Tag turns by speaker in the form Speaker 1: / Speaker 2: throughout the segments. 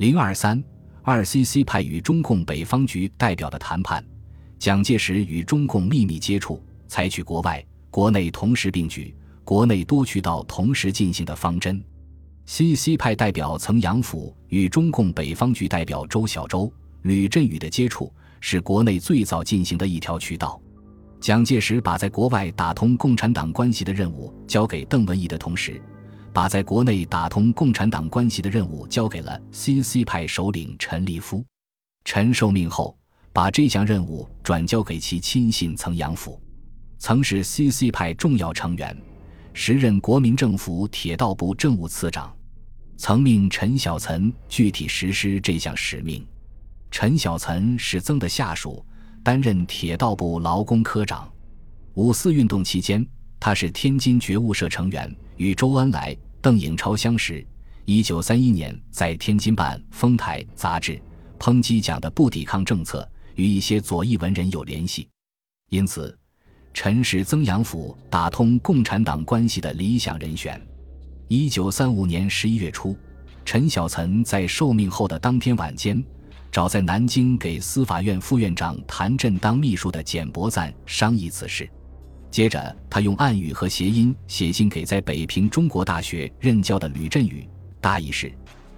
Speaker 1: 零二三二 CC 派与中共北方局代表的谈判，蒋介石与中共秘密接触，采取国外、国内同时并举、国内多渠道同时进行的方针。CC 派代表曾杨甫与中共北方局代表周小舟、吕振宇的接触，是国内最早进行的一条渠道。蒋介石把在国外打通共产党关系的任务交给邓文仪的同时，把在国内打通共产党关系的任务交给了 CC 派首领陈立夫。陈受命后，把这项任务转交给其亲信曾阳甫，曾是 CC 派重要成员，时任国民政府铁道部政务次长，曾命陈小岑具体实施这项使命。陈小岑是曾的下属。担任铁道部劳工科长。五四运动期间，他是天津觉悟社成员，与周恩来、邓颖超相识。一九三一年，在天津办《丰台》杂志，抨击蒋的不抵抗政策，与一些左翼文人有联系。因此，陈是曾阳甫打通共产党关系的理想人选。一九三五年十一月初，陈小岑在受命后的当天晚间。找在南京给司法院副院长谭震当秘书的简伯赞商议此事，接着他用暗语和谐音写信给在北平中国大学任教的吕振宇，大意是：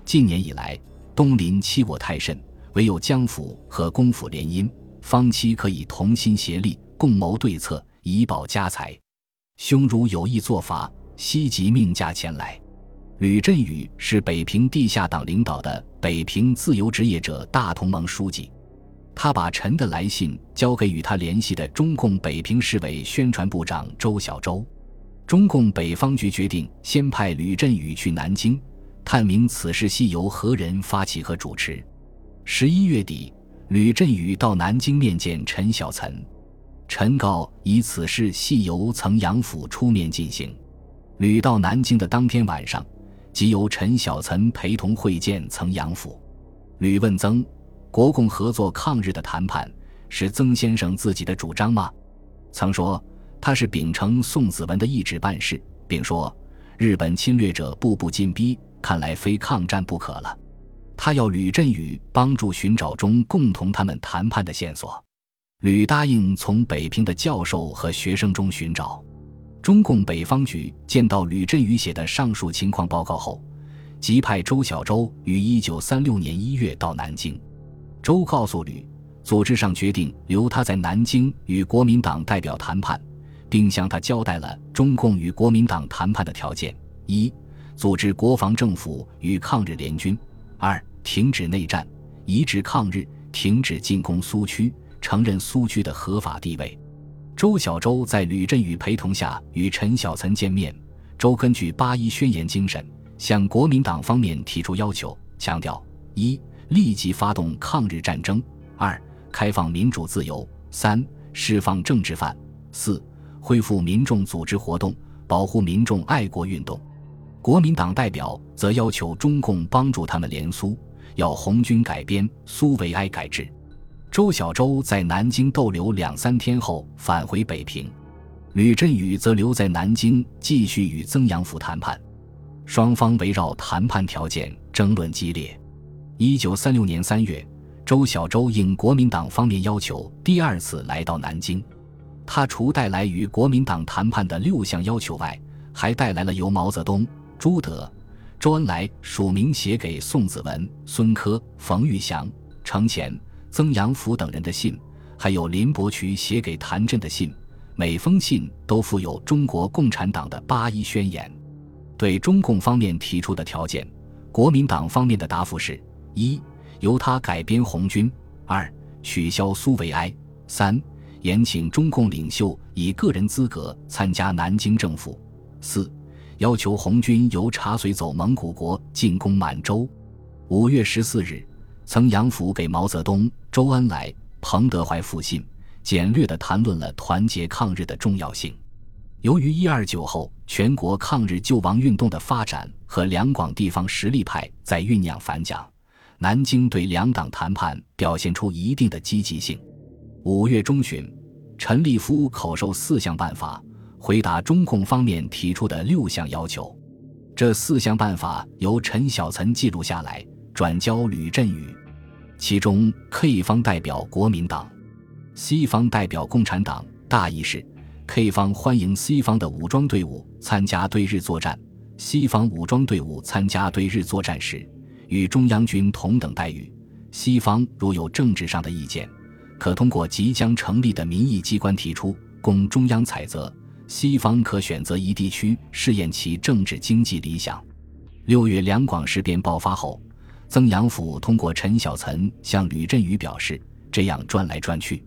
Speaker 1: 近年以来，东邻欺我太甚，唯有江府和公府联姻，方期可以同心协力，共谋对策，以保家财。兄如有意作法，悉即命驾前来。吕振宇是北平地下党领导的北平自由职业者大同盟书记，他把陈的来信交给与他联系的中共北平市委宣传部长周小舟。中共北方局决定先派吕振宇去南京，探明此事系由何人发起和主持。十一月底，吕振宇到南京面见陈小岑，陈告以此事系由曾阳甫出面进行。吕到南京的当天晚上。即由陈小岑陪同会见曾阳甫，吕问曾：国共合作抗日的谈判是曾先生自己的主张吗？曾说他是秉承宋子文的意志办事，并说日本侵略者步步进逼，看来非抗战不可了。他要吕振宇帮助寻找中共同他们谈判的线索，吕答应从北平的教授和学生中寻找。中共北方局见到吕振宇写的上述情况报告后，即派周小舟于一九三六年一月到南京。周告诉吕，组织上决定留他在南京与国民党代表谈判，并向他交代了中共与国民党谈判的条件：一、组织国防政府与抗日联军；二、停止内战，移植抗日，停止进攻苏区，承认苏区的合法地位。周小舟在吕振宇陪同下与陈小岑见面。周根据八一宣言精神，向国民党方面提出要求，强调：一、立即发动抗日战争；二、开放民主自由；三、释放政治犯；四、恢复民众组织活动，保护民众爱国运动。国民党代表则要求中共帮助他们联苏，要红军改编苏维埃改制。周小舟在南京逗留两三天后返回北平，吕振宇则留在南京继续与曾阳甫谈判，双方围绕谈判条件争论激烈。一九三六年三月，周小舟应国民党方面要求，第二次来到南京。他除带来与国民党谈判的六项要求外，还带来了由毛泽东、朱德、周恩来署名写给宋子文、孙科、冯玉祥、程潜。曾阳甫等人的信，还有林伯渠写给谭震的信，每封信都附有中国共产党的八一宣言。对中共方面提出的条件，国民党方面的答复是：一、由他改编红军；二、取消苏维埃；三、延请中共领袖以个人资格参加南京政府；四、要求红军由茶水走蒙古国进攻满洲。五月十四日。曾阳甫给毛泽东、周恩来、彭德怀复信，简略地谈论了团结抗日的重要性。由于一二九后全国抗日救亡运动的发展和两广地方实力派在酝酿反蒋，南京对两党谈判表现出一定的积极性。五月中旬，陈立夫口授四项办法，回答中共方面提出的六项要求。这四项办法由陈小岑记录下来。转交吕振宇。其中，K 方代表国民党，C 方代表共产党。大意是：K 方欢迎 C 方的武装队伍参加对日作战，C 方武装队伍参加对日作战时，与中央军同等待遇。西方如有政治上的意见，可通过即将成立的民意机关提出，供中央采择。西方可选择一地区试验其政治经济理想。六月两广事变爆发后，曾阳甫通过陈小岑向吕振宇表示，这样转来转去，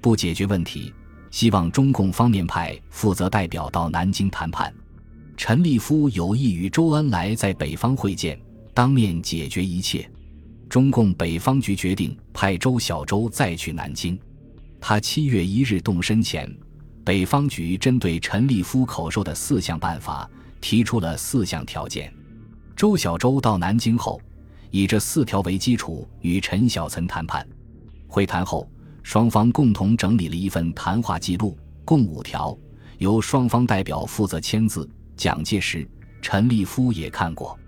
Speaker 1: 不解决问题，希望中共方面派负责代表到南京谈判。陈立夫有意与周恩来在北方会见，当面解决一切。中共北方局决定派周小舟再去南京。他七月一日动身前，北方局针对陈立夫口授的四项办法提出了四项条件。周小舟到南京后，以这四条为基础与陈小岑谈判。会谈后，双方共同整理了一份谈话记录，共五条，由双方代表负责签字。蒋介石、陈立夫也看过。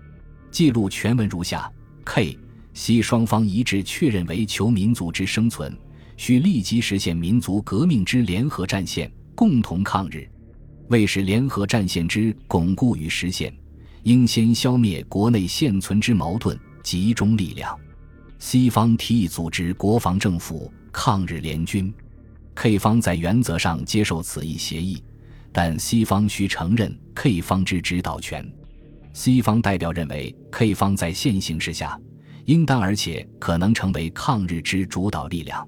Speaker 1: 记录全文如下：K。西双方一致确认为求民族之生存，需立即实现民族革命之联合战线，共同抗日。为使联合战线之巩固与实现，应先消灭国内现存之矛盾，集中力量。西方提议组织国防政府抗日联军，K 方在原则上接受此一协议，但西方需承认 K 方之指导权。西方代表认为，K 方在现形势下。应当而且可能成为抗日之主导力量。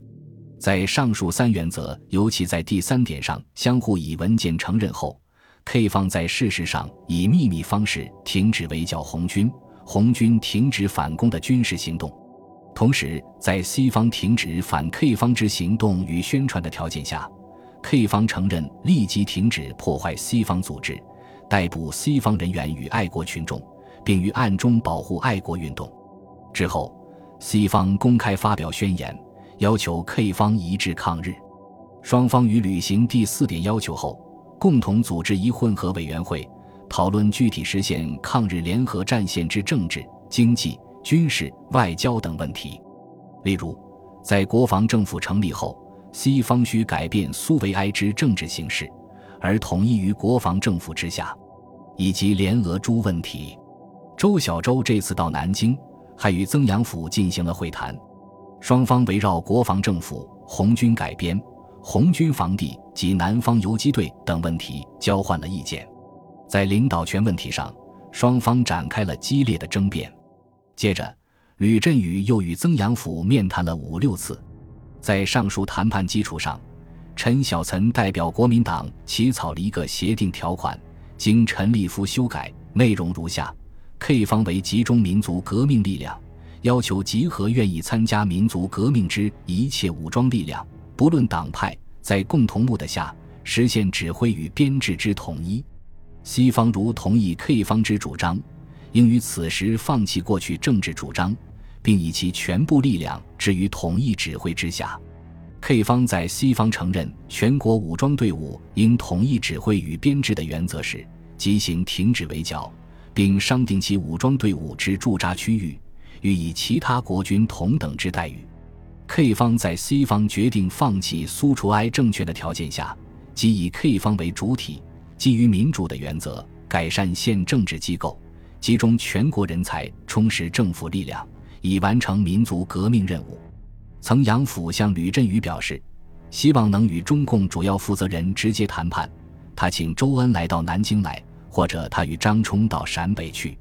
Speaker 1: 在上述三原则，尤其在第三点上相互以文件承认后，K 方在事实上以秘密方式停止围剿红军，红军停止反攻的军事行动。同时，在西方停止反 K 方之行动与宣传的条件下，K 方承认立即停止破坏西方组织，逮捕西方人员与爱国群众，并于暗中保护爱国运动。之后，西方公开发表宣言，要求 K 方一致抗日。双方于履行第四点要求后，共同组织一混合委员会，讨论具体实现抗日联合战线之政治、经济、军事、外交等问题。例如，在国防政府成立后，西方需改变苏维埃之政治形势，而统一于国防政府之下，以及联俄诸问题。周小舟这次到南京。还与曾阳甫进行了会谈，双方围绕国防政府、红军改编、红军防地及南方游击队等问题交换了意见。在领导权问题上，双方展开了激烈的争辩。接着，吕振宇又与曾阳甫面谈了五六次。在上述谈判基础上，陈小岑代表国民党起草了一个协定条款，经陈立夫修改，内容如下。K 方为集中民族革命力量，要求集合愿意参加民族革命之一切武装力量，不论党派，在共同目的下实现指挥与编制之统一。西方如同意 K 方之主张，应于此时放弃过去政治主张，并以其全部力量置于统一指挥之下。K 方在西方承认全国武装队伍应统一指挥与编制的原则时，即行停止围剿。并商定其武装队伍之驻扎区域，予以其他国军同等之待遇。K 方在 C 方决定放弃苏楚埃政权的条件下，即以 K 方为主体，基于民主的原则，改善现政治机构，集中全国人才，充实政府力量，以完成民族革命任务。曾阳甫向吕振宇表示，希望能与中共主要负责人直接谈判。他请周恩来到南京来。或者他与张冲到陕北去。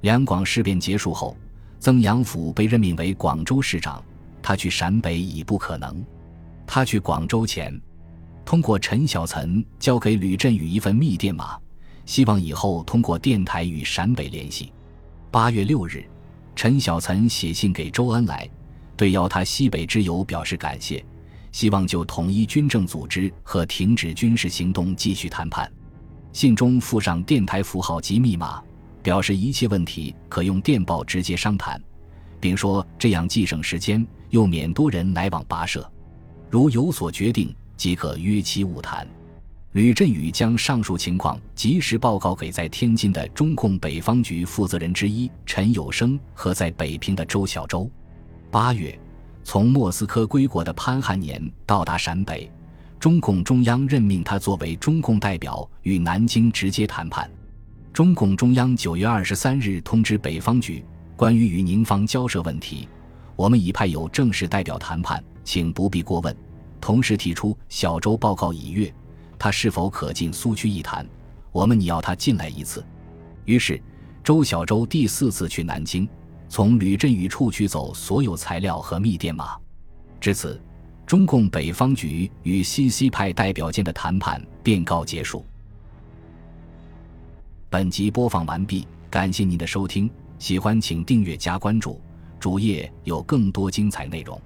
Speaker 1: 两广事变结束后，曾阳甫被任命为广州市长，他去陕北已不可能。他去广州前，通过陈小岑交给吕振宇一份密电码，希望以后通过电台与陕北联系。八月六日，陈小岑写信给周恩来，对邀他西北之游表示感谢，希望就统一军政组织和停止军事行动继续谈判。信中附上电台符号及密码，表示一切问题可用电报直接商谈，并说这样既省时间，又免多人来往跋涉。如有所决定，即可约期晤谈。吕振宇将上述情况及时报告给在天津的中共北方局负责人之一陈有生和在北平的周小舟。八月，从莫斯科归国的潘汉年到达陕北，中共中央任命他作为中共代表与南京直接谈判。中共中央九月二十三日通知北方局，关于与宁方交涉问题，我们已派有正式代表谈判，请不必过问。同时提出小周报告已阅。他是否可进苏区一谈？我们拟要他进来一次。于是，周小舟第四次去南京，从吕振宇处取走所有材料和密电码。至此，中共北方局与西西派代表间的谈判便告结束。本集播放完毕，感谢您的收听，喜欢请订阅加关注，主页有更多精彩内容。